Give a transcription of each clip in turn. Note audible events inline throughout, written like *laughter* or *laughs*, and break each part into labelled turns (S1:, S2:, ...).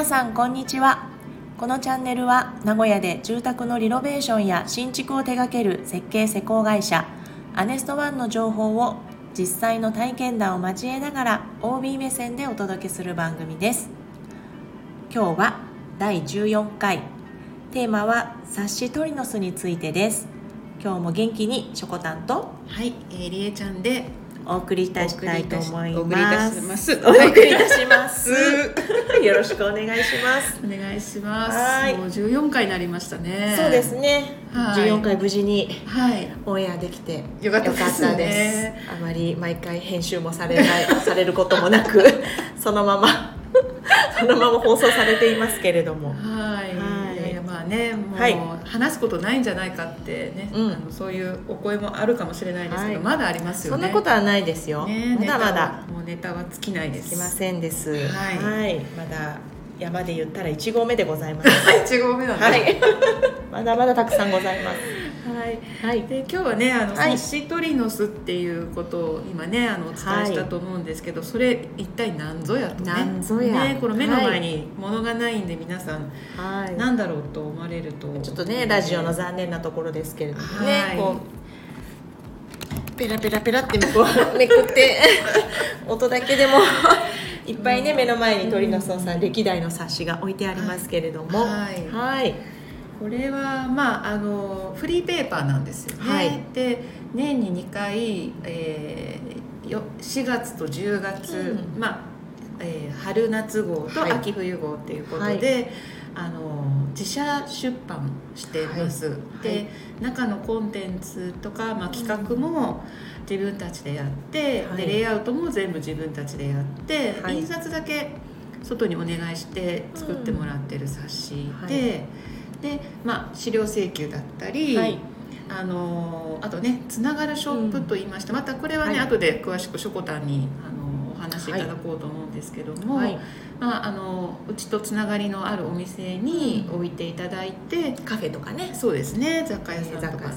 S1: 皆さんこんにちは。このチャンネルは名古屋で住宅のリノベーションや新築を手掛ける設計施工会社アネストワンの情報を実際の体験談を交えながら OB 目線でお届けする番組です。今日は第14回。テーマは冊子トリノスについてです。今日も元気にショコタンと
S2: はい、えー、りえちゃんで
S1: お送りいたしたいと思い
S2: お送りいた
S1: ます
S2: します。
S1: お送りいたしますよろしくお願いします
S2: お願いします。
S1: はい
S2: もう14回になりましたね。
S1: そうです。ね、
S2: はい
S1: 14回無事に
S2: はい。
S1: オンエアできて
S2: よかったですね
S1: よかったですあまり毎回編集もされない *laughs* されることもなくそのまま *laughs* そのまま放送されていますけれども
S2: はい。ね、もう、
S1: はい。
S2: 話すことないんじゃないかってね、
S1: うん。
S2: あのそういうお声もあるかもしれないですけど、
S1: はい。
S2: まだありますよね。
S1: そんなことはないですよ、
S2: ね、
S1: まだまだ。
S2: もうネタは尽きないです。
S1: すいませんです。
S2: はい。
S1: まだ山で言ったら1合目でございます。*laughs*
S2: 一号目なんで。
S1: はい。*laughs* まだまだたくさんございます
S2: はい。
S1: はい。
S2: で今日はねあの、
S1: はい。
S2: サッシトリノスっていうことを今ねあのお伝えしたと思うんですけど、それ一体何ぞやとね。
S1: 何ぞや。
S2: ねこの目の前に物がないんで皆さん、
S1: はい。
S2: 何だろうと思われると
S1: ちょっとねラジオの残念なところですけれどもね、
S2: はい。
S1: こうペラペラペラってこう *laughs* めくって *laughs* 音だけでもいっぱいね目の前に鳥の巣さん歴代の冊子が置いてありますけれども。
S2: はい。
S1: はい
S2: これはまああのフリーペーパーなんですよね、
S1: はい。
S2: で年に2回、えーよ4月と10月、
S1: うん。
S2: まあ、えー春夏号と
S1: はい。
S2: 秋冬号っていうことで、あの自社出版してます、
S1: はい。
S2: で、
S1: はい。
S2: 中のコンテンツとか、まあ、企画も自分たちでやって、
S1: はい。
S2: でレイアウトも全部自分たちでやって、
S1: はい。
S2: 印刷だけ外にお願いして作ってもらってる冊子で、
S1: はい
S2: で、まあ、資料請求だったり、
S1: はい。
S2: あのあとねつながるショップと言いまして、またこれはね、
S1: はい。
S2: 後で詳しくしょこたんにあのお話しいただこうと思うんですけども、
S1: はい。
S2: まあ、あのうちとつながりのあるお店に置いていただいて、
S1: カフェとかね。
S2: そうですね雑貨屋さんとか。
S1: んとか、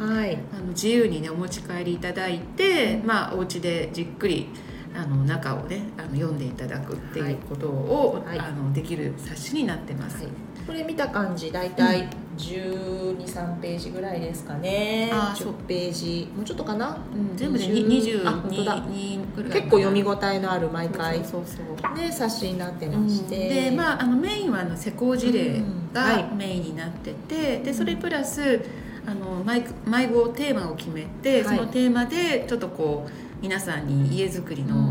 S2: うん。
S1: はい。
S2: あの自由にねお持ち帰りいただいて、まあお家でじっくりあの中をねあの読んでいただくっていうことを、
S1: はい。
S2: あのできる冊子になってます。
S1: はいこれ見た感じ大体1 2 3ページぐらいですかね。
S2: あーそう。
S1: 10ページ。もうちょっとかな？
S2: うん、全部で
S1: 20あ本当だ。
S2: 22ぐらい
S1: 結構読み応えのある毎回。
S2: そうそう
S1: ね冊子になってまして、
S2: でまああのメインはあの施工事例がメインになってて、でそれプラスあの毎毎号テーマを決めて、
S1: はい。
S2: そのテーマでちょっとこう皆さんに家づくりの,、
S1: うん。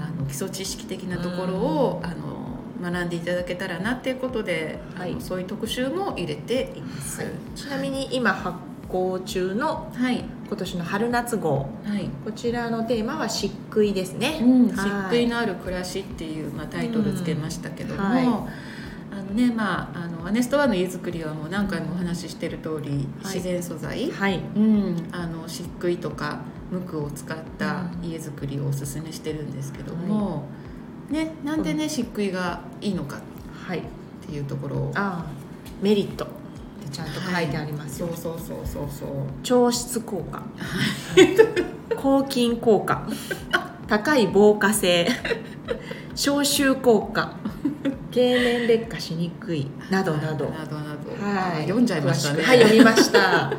S2: あの基礎知識的なところを、あの学んでいただけたらなっていうことで、
S1: はい。
S2: そういう特集も入れています。
S1: はい。ちなみに今発行中の
S2: はい、
S1: 今年の春夏号
S2: はい。
S1: こちらのテーマは漆喰ですね、
S2: うん、
S1: はい。
S2: 漆喰のある暮らしっていう、まあ、タイトルつけましたけども、
S1: うんはい。
S2: あのねまああのアネストワンの家づくりはもう何回もお話ししてる通り、
S1: はい。
S2: 自然素材、
S1: はい。
S2: うん、あの漆喰とか無垢を使った
S1: うん。
S2: 家づくりをおすすめしてるんですけども、ね、なんでね漆喰がいいのかっ
S1: はい。
S2: ていうところを。
S1: ああメリット。ってちゃんと書いてありますよ、
S2: そうそうそうそうそう。
S1: 調湿効果。抗菌効果。高い防火性。消臭効果。経年劣化しにくい。などなど。
S2: などなど、
S1: はい。
S2: 読んじゃいましたね。
S1: はい読みました。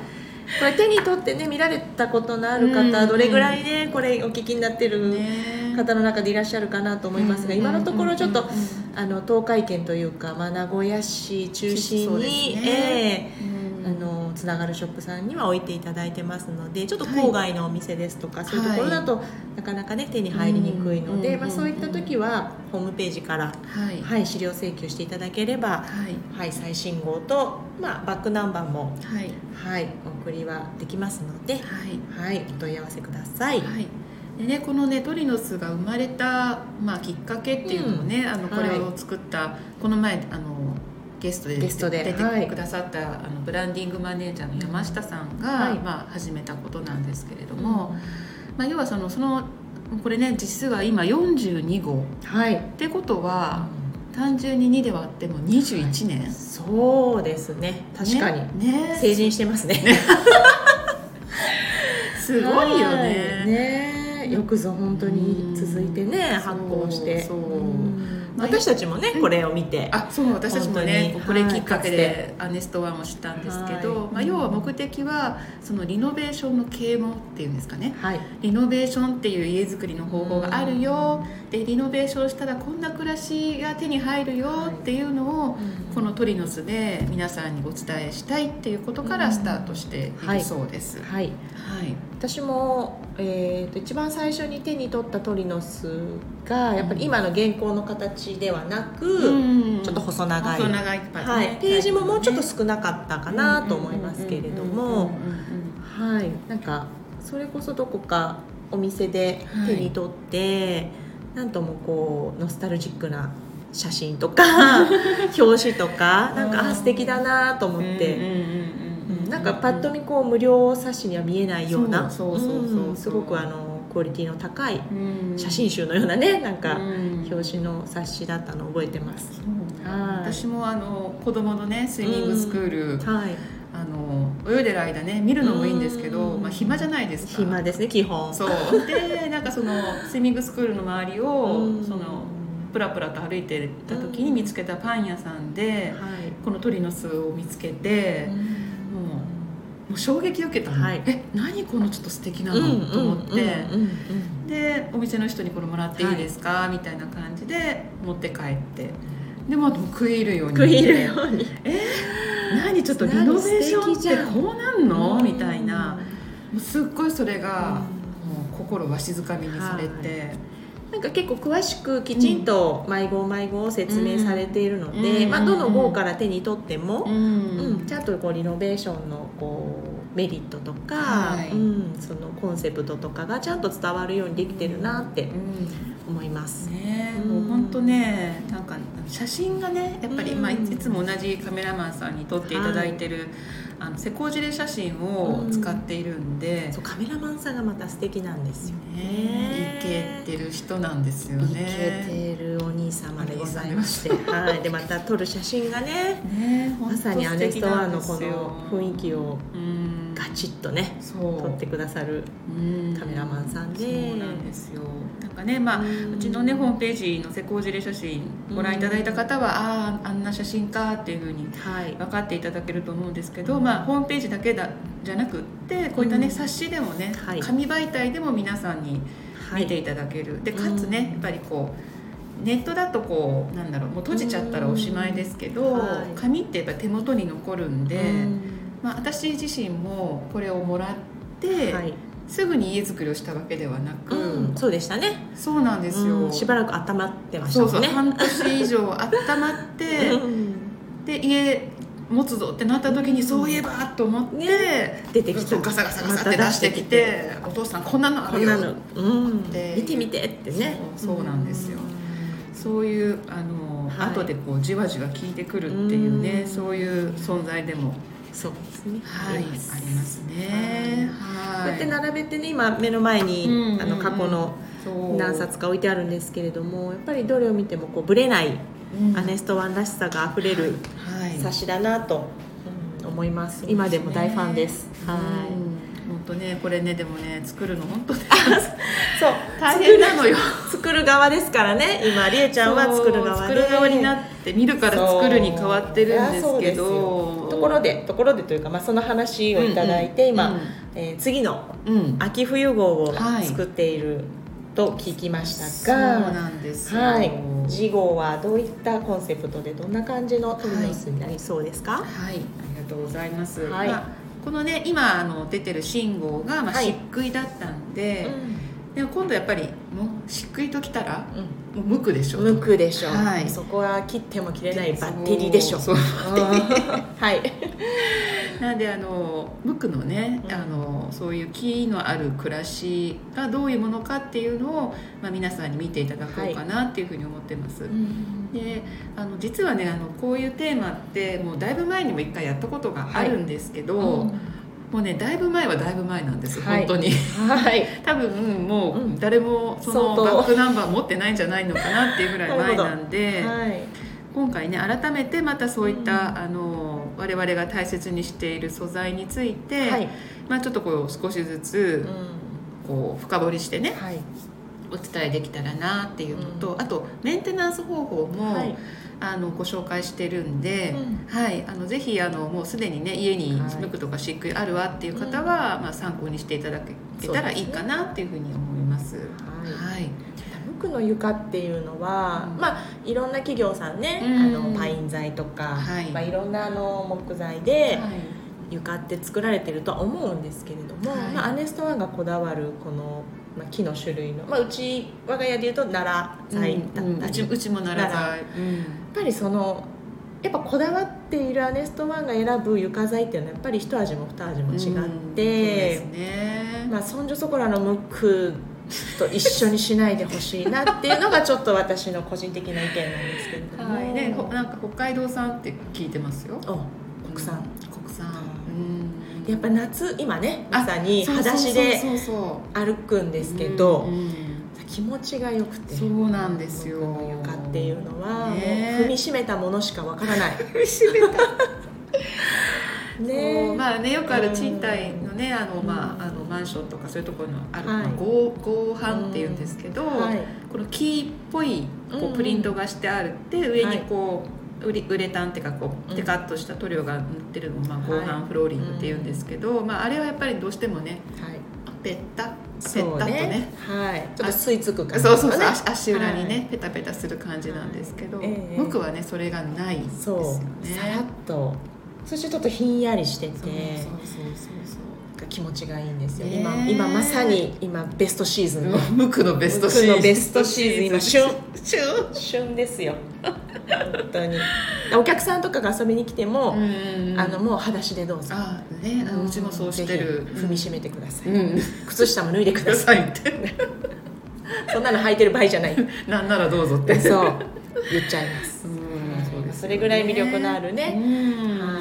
S1: これ手に取ってね見られたことのある方、
S2: うん
S1: どれぐらいねこれお聞きになってる
S2: ね
S1: 方の中でいらっしゃるかなと思いますが、今のところちょっと、あの東海圏というか、まあ、名古屋市中心に、
S2: ね。
S1: ええ
S2: うん。
S1: あのつながるショップさんには置いていただいてますのでちょっと郊外のお店ですとか、そういうところだと、なかなかね手に入りにくいので、
S2: うん。
S1: まあ、そういった時はホームページから、
S2: はい。
S1: はい、資料請求していただければ、
S2: はい。
S1: はい、最新号と、まあ、バックナンバーも、
S2: はい。
S1: はい、お送りはできますので、
S2: はい。
S1: はい、お問い合わせください。
S2: はいでね、このねトリノスが生まれた、まあ、きっかけっていうのもね、あのこれを作った、この前あのゲストで
S1: ゲストで。
S2: 出て
S1: はい
S2: くださった、あのブランディングマネージャーの山下さんが、
S1: はい。
S2: まあ、始めたことなんですけれども、まあ、要はそのそのこれね実は今42号。
S1: はい、
S2: ってことは単純に2で割っても21年、
S1: そうですね。確かに、
S2: ね。ね。
S1: 成人してますね。*laughs*
S2: すごいよ
S1: はい。
S2: ね。
S1: ね
S2: で
S1: よくぞ本当に続いてね
S2: うん
S1: 発行して。私たちもねこれを見て。
S2: あそう私たちもねこれきっかけ
S1: はい。
S2: でアネストワンを知ったんですけど、
S1: はい。
S2: まあ、要は目的はそのリノベーションの啓蒙っていうんですかね。
S1: はい。
S2: リノベーションっていう家づくりの方法があるよ。でリノベーションしたらこんな暮らしが手に入るよっていうのをこのトリノスで皆さんにお伝えしたいっていうことからスタートしているそうです。はい、
S1: はい。私も、えー、と一番最初に手に取ったトリノスがやっぱり今の現行の形ではなく、
S2: うん。
S1: ちょっと細長い。
S2: 細長いね
S1: はい、ページももうちょっと少なかったかなと思いますけれども。はい。なんかそれこそどこかお店で手に取って、なんともこうノスタルジックな写真とか *laughs* 表紙とかなんかあ素敵だなと思って。うんなんかパッと見こう無料冊子には見えないような
S2: そうそうそうそう
S1: う。んすごくあのクオリティの高い
S2: うん。
S1: 写真集のようなねなんか
S2: うん。
S1: 表紙の冊子だったのを覚えてます。はい。
S2: 私もあの子供のねスイミングスクール、
S1: はい、
S2: あの泳いでる間ね見るのもいいんですけど、
S1: うん。
S2: まあ、暇じゃないですか。
S1: 暇ですね基本。
S2: そう。でなんかそのスイミングスクールの周りを、
S1: うん。
S2: そのプラプラと歩いてた時に見つけたパン屋さんで、
S1: はい。
S2: このトリノスを見つけて、もうもう衝撃を受けたの、
S1: はい。
S2: え何このちょっと素敵なの、
S1: うん
S2: と思って、でお店の人にこれもらっていいですか、みたいな感じで持って帰って。でも食い入るように。
S1: 食い入るように。
S2: 何ちょっとリノベーションってこうなんの、
S1: うん。
S2: みたいな。もうすっごいそれが、
S1: うん。
S2: もう心わしづかみにされて、
S1: なんか結構詳しくきちんと毎号毎号説明されているので、
S2: うん。
S1: まあ、どの号から手に取っても、
S2: うん。
S1: うんちゃんとこうリノベーションのこうメリットとか、
S2: はい。
S1: うん、そのコンセプトとかがちゃんと伝わるようにできてるなって
S2: うん
S1: 思います。
S2: ね
S1: うん。
S2: もう本当ねなんか写真がねやっぱり、
S1: うん。
S2: まあ、いいつも同じカメラマンさんに撮っていただいてる、あの施工事例写真を使っているんで、
S1: そうカメラマンさんがまた素敵なんですよ
S2: ね。
S1: ね。
S2: イケてる人なんですよ
S1: イケ
S2: ね。
S1: てるお兄様でございまして、はい、でまた撮る写真がね、
S2: ね
S1: まさにアネストワンのこの雰囲気を
S2: うん
S1: ガチッとね撮ってくださる
S2: うん。
S1: カメラマンさんで。
S2: そうなんですよ。なんかねまあ
S1: う
S2: ちのねホームページの施工事例写真ご覧いただいた方は、あああんな写真かっていうふうに
S1: はい。
S2: 分かっていただけると思うんですけど、まあ、ホームページだけだじゃなくってこういったね、
S1: うん。
S2: 冊子でもね、
S1: はい。
S2: 紙媒体でも皆さんに見ていただける、でかつね、
S1: うん
S2: やっぱりこうネットだとこうなんだろうもう閉じちゃったらおしまいですけど、
S1: うん。はい。
S2: 紙ってやっぱり手元に残るんで、
S1: うん
S2: まあ、私自身もこれをもらって、
S1: はい。
S2: すぐに家づくりをしたわけではなく、
S1: うんそうでしたね。
S2: そうなんですよ、
S1: うんしばらく温まってました
S2: そうそう、半年以上温まって、*laughs*
S1: うん。
S2: で家持つぞってなった時にそういえばと思って、
S1: ね出てきた。
S2: ガサガサガサって出してきて「お父さんこんなのあるよ。
S1: こんなの、うん。
S2: で
S1: 見てみてってね。
S2: そうなんですよ。そういうあの、
S1: はい。
S2: 後でこうじわじわ効いてくるっていうね、
S1: うん。
S2: そういう存在でも、
S1: そうですね。
S2: はい、あり
S1: ます
S2: ますね。
S1: こうやって
S2: はい
S1: 並べてね今目の前に、
S2: うん
S1: あの過去の何冊か置いてあるんですけれどもやっぱりどれを見てもこうブレない
S2: うん。
S1: アネストワンらしさがあふれる
S2: はい。
S1: 冊子だなと、うん思います。今でも大ファンです。はい、
S2: うん本当ねこれねでもね作るの本当ね
S1: そう。
S2: 大変なのよ。
S1: 作る側ですからね。今りえちゃんは作る側
S2: 作る側になって見るから作るに変わってるんですけど。
S1: ところでところでというか、まあ、その話をいただいて、今、えー次の
S2: うん、うん
S1: 秋冬号を
S2: はい。
S1: 作っていると聞きました
S2: そう
S1: が、
S2: なんですよ。
S1: はい、次号はどういったコンセプトでどんな感じのトリノスになりそうですか、
S2: はい、ありがとうございます。
S1: はい。
S2: まあ、このね、今あの出てる信号がまあ
S1: はい。
S2: 漆喰だったんで、でも今度やっぱりもう漆喰ときたらもう無垢でしょ。
S1: 無垢でしょう、
S2: はい。
S1: そこは切っても切れないバッテリーでしょう。
S2: そう *laughs*
S1: はい。*laughs*
S2: なんであの無垢のね、
S1: うん。
S2: あのそういう木のある暮らしがどういうものかっていうのを、まあ、皆さんに見ていただこうかなっていうふうに思ってます。であの実はねあのこういうテーマってもうだいぶ前にも一回やったことがあるんですけど、もうねだいぶ前はだいぶ前なんです、
S1: はい。
S2: 本当に。
S1: はい。*laughs*
S2: 多分も
S1: うん。
S2: う誰もそのバックナンバー持ってないんじゃないのかなっていうぐらい前なんで、
S1: はい。
S2: 今回ね改めてまたそういった、
S1: うん。
S2: あの我々が大切にしている素材について、
S1: はい。
S2: まあ、ちょっとこう少しずつ
S1: うん。
S2: こう深掘りしてね、
S1: はい
S2: お伝えできたらなっていうのと、
S1: うん。
S2: あとメンテナンス方法も、
S1: はい。
S2: あのご紹介してるんで、
S1: うん。
S2: はい、あのぜひあのもうすでにね家に
S1: はい
S2: ムクとか漆喰あるわっていう方は、まあ、参考にしていただけたらいいかなっていうふうに思います。
S1: はい。
S2: はい、
S1: 無垢の床っていうのは、
S2: うん。
S1: まあいろんな企業さんね、
S2: うん。
S1: あのパイン材とか、
S2: はい。
S1: まあ、いろんなあの木材で
S2: はい。
S1: 床って作られてるとは思うんですけれども、
S2: はい。
S1: まあ、アネストワンがこだわるこの、まあ、木の種類の、まあ、うち我が家でいうと奈良材だったり、
S2: うんうん。うちうちも奈良材、
S1: やっぱりそのやっぱこだわっているアネストワンが選ぶ床材っていうのはやっぱり一味も二味も違って、
S2: うんそうですね、
S1: まあ、そんじょそこらのムックと一緒にしないでほしいなっていうのがちょっと私の個人的な意見なんですけれども、
S2: はい、でほなんか北海道産って聞いてますよ。
S1: お国産。
S2: 国産。うん
S1: やっぱ夏今ねまさに
S2: あ
S1: 裸足で歩くんですけど、
S2: うんうん
S1: 気持ちが良くて。
S2: そうなんですよ。
S1: 床っていうのは、
S2: ね。
S1: 踏みしめたものしかわからない。*laughs*
S2: そう。
S1: ね
S2: まあねよくある賃貸のねあの、まあ、あのマンションとかそういうところのある、
S1: はい。
S2: まあ、合合板っていうんですけど、
S1: はい。
S2: この木っぽいこ
S1: う
S2: プリントがしてあるって上にこう、ウリウレタンっていうかこ
S1: う
S2: うん。テカッとした塗料が塗ってるのを、まあ、
S1: はい。
S2: 合板フローリングっていうんですけど、まあ、あれはやっぱりどうしてもね
S1: はい。
S2: ペッタペタッとね
S1: はい。ちょっと吸い付く感じ
S2: そうそうそう、
S1: ね
S2: 足足裏にね、
S1: はい。
S2: ペタペタする感じなんですけど、
S1: ええ。
S2: 僕はねそれがないんですよね。
S1: さらっと。そしてちょっとひんやりしてて。
S2: そうそうそうそう
S1: 気持ちがいいんですよ、
S2: ね
S1: 今今まさに今ベストシーズンの。
S2: そうムクのベストシーズン。
S1: ムクのベストシーズン今旬。
S2: 旬
S1: 旬ですよ。本当に。お客さんとかが遊びに来ても、あのもう裸足でどうぞ。
S2: あねうちもそうしてる。
S1: 踏みしめてください、
S2: うん。
S1: 靴下も脱いでく
S2: くだ
S1: ださい
S2: って。
S1: そんなの履いてる場合じゃない。
S2: なんならどうぞって。
S1: そう。言っちゃいます。
S2: うん。そうですよね
S1: それぐらい魅力のあるね、
S2: うん。
S1: はい、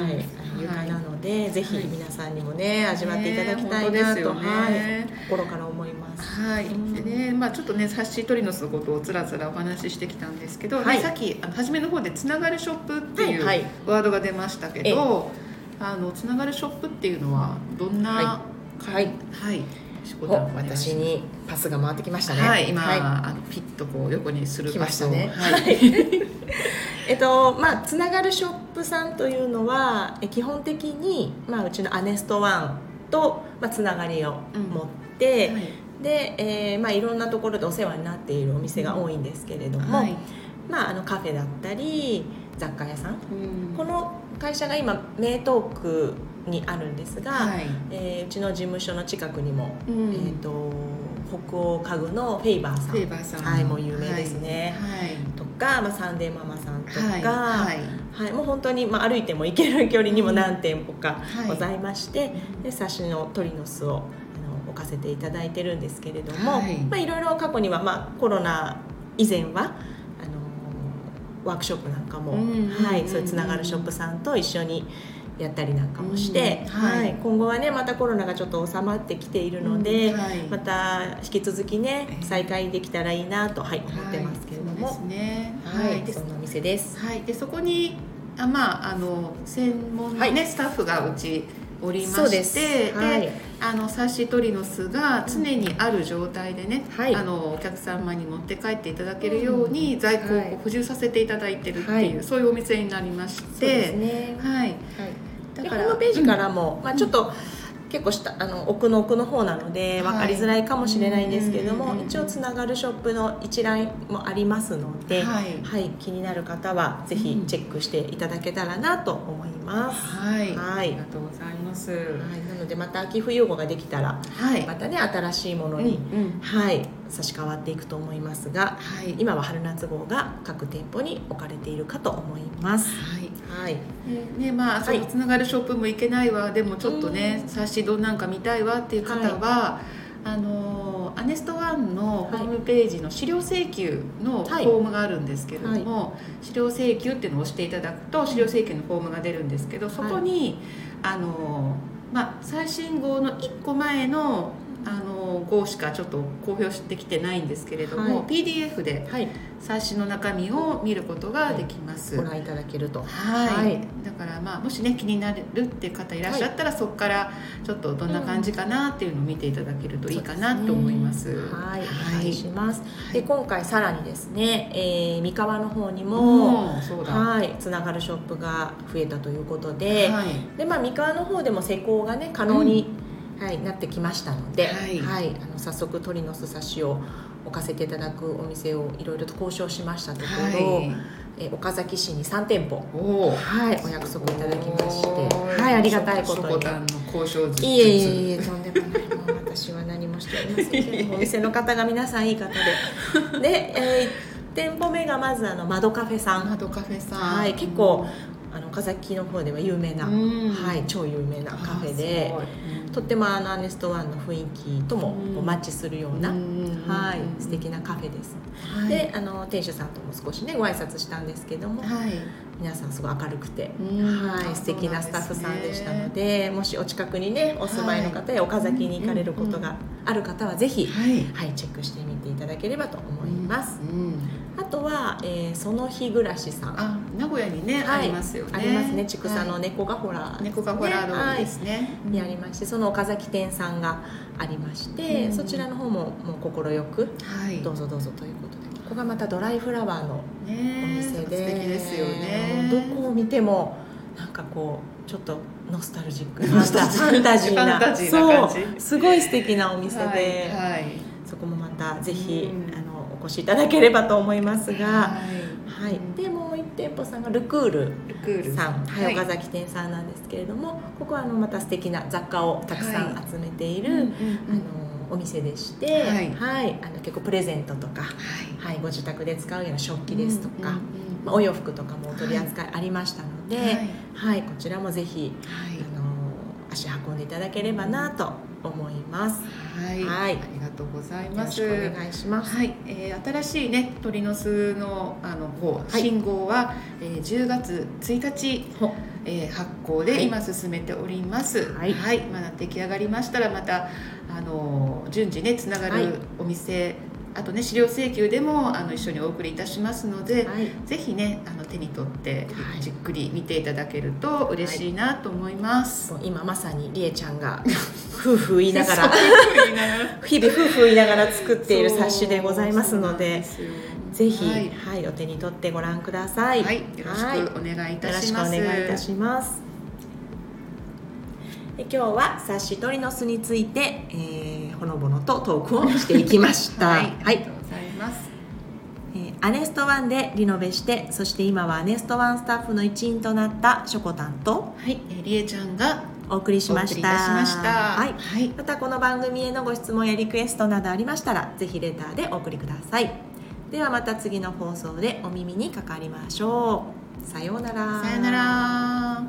S1: で、ぜひ
S2: はい
S1: 皆さんにもね味わっていただきたい
S2: ね
S1: なと、
S2: 本当ですよね。
S1: はい、心から思います。
S2: はい、
S1: うん。
S2: でね、まあ、ちょっとねサッシートリノスのことをつらつらお話ししてきたんですけど、
S1: はい。
S2: ねさっきあの初めの方で「つながるショップ」っていうワードが出ましたけど、あのつながるショップっていうのはどんな、
S1: はい。
S2: はい、はい、しこ
S1: お
S2: たんお願いします
S1: 私にパスが回ってきましたね。
S2: はい、今、
S1: は
S2: あのピッとこう横にする
S1: 来ましたね。
S2: はい、
S1: はいえっとまあつながるショップさんというのはえ基本的にまあうちのアネストワンとまあつながりを持って、
S2: はい。
S1: で、えーまあいろんなところでお世話になっているお店が多いんですけれども、
S2: はい
S1: まああのカフェだったり雑貨屋さん。
S2: うん。
S1: この会社が今名東区にあるんですが、
S2: はい。
S1: えーうちの事務所の近くにも、
S2: うん。
S1: えー、と北欧家具のフェイバーさん。はい、もう有名ですね、
S2: はい
S1: とか、まあ、サンデーママさんとか、
S2: はい
S1: はい。
S2: はい
S1: もう本当に、まあ、歩いても行ける距離にも何店舗か
S2: はい。
S1: ございまして、で冊子のトリノスをあの置かせていただいてるんですけれども、
S2: はい。
S1: いまあ、いろいろ過去には、まあ、コロナ以前はあのワークショップなんかも、
S2: うん
S1: はい、
S2: うん
S1: そういうつながるショップさんと一緒にやったりなんかもして、
S2: うんはい。
S1: はい、今後はねまたコロナがちょっと収まってきているので、
S2: うんはい。
S1: また引き続きね
S2: ええ。
S1: 再開できたらいいなと、はい、思ってますけれども、
S2: はいね。
S1: はい、
S2: で
S1: そんなお店です。
S2: はい、でそこにあまああの専門の、ね
S1: はい。
S2: スタッフがうちおりまして
S1: す。はい。
S2: であのサッシトリノスが常にある状態でね、
S1: はい。
S2: あのお客様に持って帰っていただけるように在庫を
S1: はい。
S2: 補充させていただいてるっていう、
S1: はい。
S2: そういうお店になりまし
S1: そうです
S2: て、
S1: ね。
S2: はい、
S1: はい。でホームページからも、まあちょっと。結構下あの奥の奥の方なので分かりづらいかもしれないんですけれども、
S2: はいうん。
S1: 一応つながるショップの一覧もありますので、
S2: はい。
S1: 気になる方はぜひチェックしていただけたらなと思います。
S2: はい、
S1: はい。
S2: ありがとうございます。
S1: はい、なのでまた秋冬号ができたら
S2: はい、
S1: またね新しいもの
S2: うん
S1: に、
S2: うん。
S1: はい差し替わっていくと思いますが
S2: はい、
S1: 今は春夏号が各店舗に置かれているかと思います。
S2: はい。
S1: はい、
S2: ねねまあ、そ
S1: はい。
S2: のつながるショップも行けないわ。でもちょっとね冊子どんなんか見たいわっていう方は、あのアネストワンのホームページの資料請求のフ
S1: はい。
S2: ォームがあるんですけれども、資料請求っていうのを押していただくと資料請求のフォームが出るんですけどそこに、あのまあ、最新号の1個前のあの号しかちょっと公表してきてないんですけれども、はい、PDF で冊子の中身を見ることができます、
S1: ご覧いただけると。
S2: はい、だからまあもしね気になるって方いらっしゃったら、そこからちょっとどんな感じかなっていうのを見ていただけるといいかなと思います、ね、
S1: はい、お願いします、で今回さらにですね、えー、三河の方にもはい。つながるショップが増えたということで、はい、でまあ三河の方でも施工がね可能に、うん、はい、なってきましたので、はい、はい、あの早速鳥のすさしを置かせていただくお店をいろいろと交渉しましたところ、はい、え岡崎市に3店舗はい、お約束いただきましてはいありがたいことに。いえいえいえとんでもない。もう私は何もしておりませんけど *laughs* お店の方が皆さんいい方で。*laughs* で、えー、1店舗目がまずあの窓カフェさん。
S2: 窓カフェさん。
S1: はい結構あの岡崎の方では有名な、はい、超有名なカフェで、とってもあのアネストワンの雰囲気ともマッチするような、はい、素敵なカフェです、はい、であの店主さんとも少しねご挨拶したんですけども、はい、皆さんすごい明るくて、はい、素敵なスタッフさんでしたので、もしお近くにねお住まいの方や岡崎に行かれることがある方はぜひ、はい、はい、チェックしてみていただければと思います、あとは、えー、その日暮らしさん。
S2: あ名古屋にね、ありますよね。
S1: ありますね。千草の猫がほら、
S2: 猫がほら通りですね、
S1: にありましてその岡崎店さんがありまして、そちらの方ももう快く、はい、どうぞどうぞということでここがまたドライフラワーのお店で、
S2: ね、素敵ですよね。
S1: どこを見てもなんかこうちょっとノスタルジック *laughs* なファンタジーなそうすごい素敵なお店で、はいはい、そこもまたぜひ、あのお越しいただければと思いますが、はい、はい、でもう1店舗さんがルクールさん、はい、岡崎店さんなんですけれどもここはあのまた素敵な雑貨をたくさん集めている、あのお店でして、はい、はい、あの結構プレゼントとか、はい、ご自宅で使うような食器ですとか、まあ、お洋服とかもお取り扱いありましたので、はい。こちらもぜひ、あの足運んでいただければなと思います。
S2: はい、はい、ありがとうございます。
S1: お願いします。
S2: はい、えー、新しいね鳥の巣のあの号、信号は、えー、10月1日。えー、発行で今進めております。はい、はい、まだ出来上がりましたらまたあの順次ねつながるお店あとね資料請求でもあの一緒にお送りいたしますので、はい、ぜひねあの手に取ってじっくり見ていただけると嬉しいなと思います、
S1: はい、今まさにりえちゃんが夫婦言いながら日々夫婦言いながら作っている冊子でございますのでぜひ、はい、はい、お手に取ってご覧ください、
S2: はい、よろしくお願いいたします、
S1: よろしくお願いいたします今日は冊子鳥の巣について、えー、ほのぼのとトークをしていきました。
S2: はい、はい、ありがとうございます、
S1: えー、アネストワンでリノベしてそして今はアネストワンスタッフの一員となったしょこたんと
S2: はい、えー、りえちゃんが
S1: お送りしました。
S2: は
S1: い、はい、またこの番組へのご質問やリクエストなどありましたらぜひレターでお送りください。ではまた次の放送でお耳にかかりましょう。さようなら。
S2: さようなら